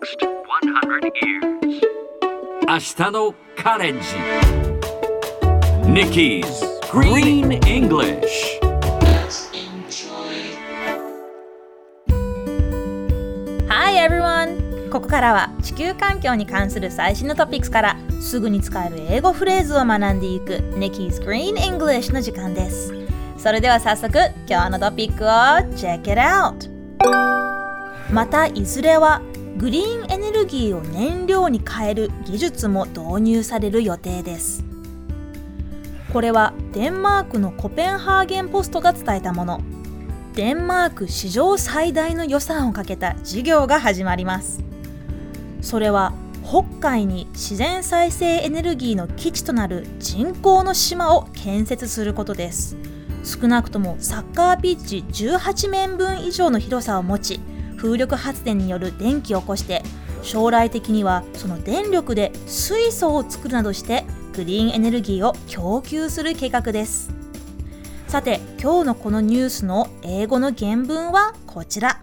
next 100 years. 明日のカレンジ Nikki's Green English Hi everyone! ここからは地球環境に関する最新のトピックスからすぐに使える英語フレーズを学んでいく Nikki's Green English の時間です。それでは早速今日のトピックを Check it out! またいずれはグリーンエネルギーを燃料に変える技術も導入される予定です。これはデンマークのコペンハーゲンポストが伝えたもの。デンマーク史上最大の予算をかけた事業が始まりますそれは北海に自然再生エネルギーの基地となる人工の島を建設することです少なくともサッカーピッチ18面分以上の広さを持ち風力発電による電気を起こして将来的にはその電力で水素を作るなどしてグリーンエネルギーを供給する計画ですさて今日のこのニュースの英語の原文はこちら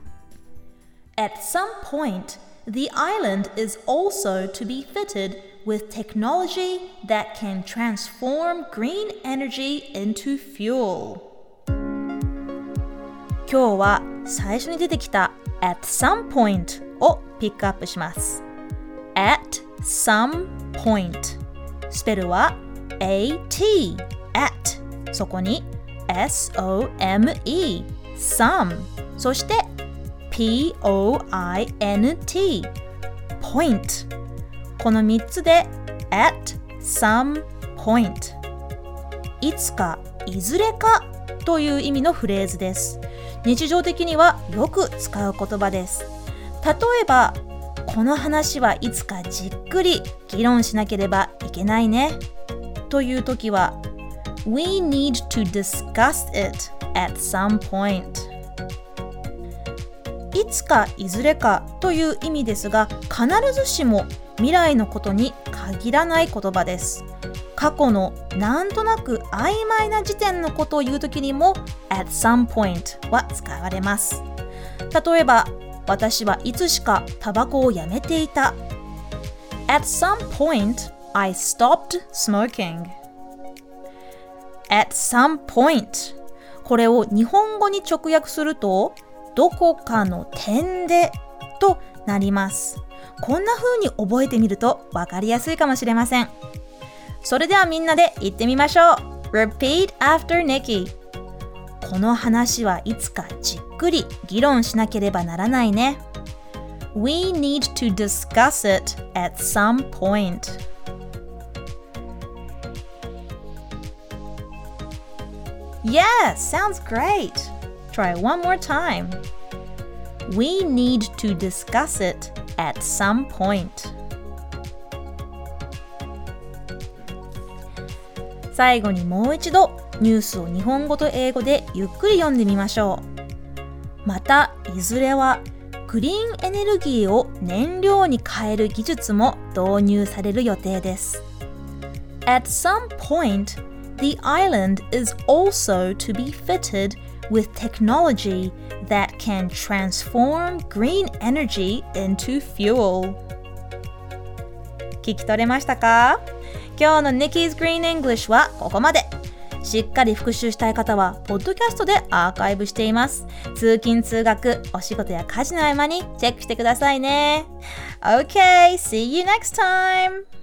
At some point, the island is also to be fitted with technology that can transform green energy into fuel 今日は最初に出てきた at some point をピックアップします at some point スペルは at at そこに some some そして point point この3つで at some point いつかいずれかという意味のフレーズです日常的にはよく使う言葉です。例えばこの話はいつかじっくり議論しなければいけないね。という時は We need to discuss it at some point いつかいずれかという意味ですが必ずしも未来のことに限らない言葉です。過去のなんとなく曖昧な時点のことを言うときにも at some point は使われます。例えば私はいつしかタバコをやめていた。At some point I stopped smoking. at some point これを日本語に直訳するとどこかの点でとなります。こんな風に覚えてみると分かりやすいかもしれません。それではみんなで言ってみましょう Repeat after Nikki この話はいつかじっくり議論しなければならないね We need to discuss it at some point Yes, sounds great. Try one more time. We need to discuss it at some point. 最後にもう一度ニュースを日本語と英語でゆっくり読んでみましょう。また、いずれはグリーンエネルギーを燃料に変える技術も導入される予定です。At some point, the island is also to be fitted with technology that can transform green energy into fuel. 聞き取れましたか今日の Nikki's Green English はここまで。しっかり復習したい方は、ポッドキャストでアーカイブしています。通勤・通学、お仕事や家事の合間にチェックしてくださいね。Okay, see you next time!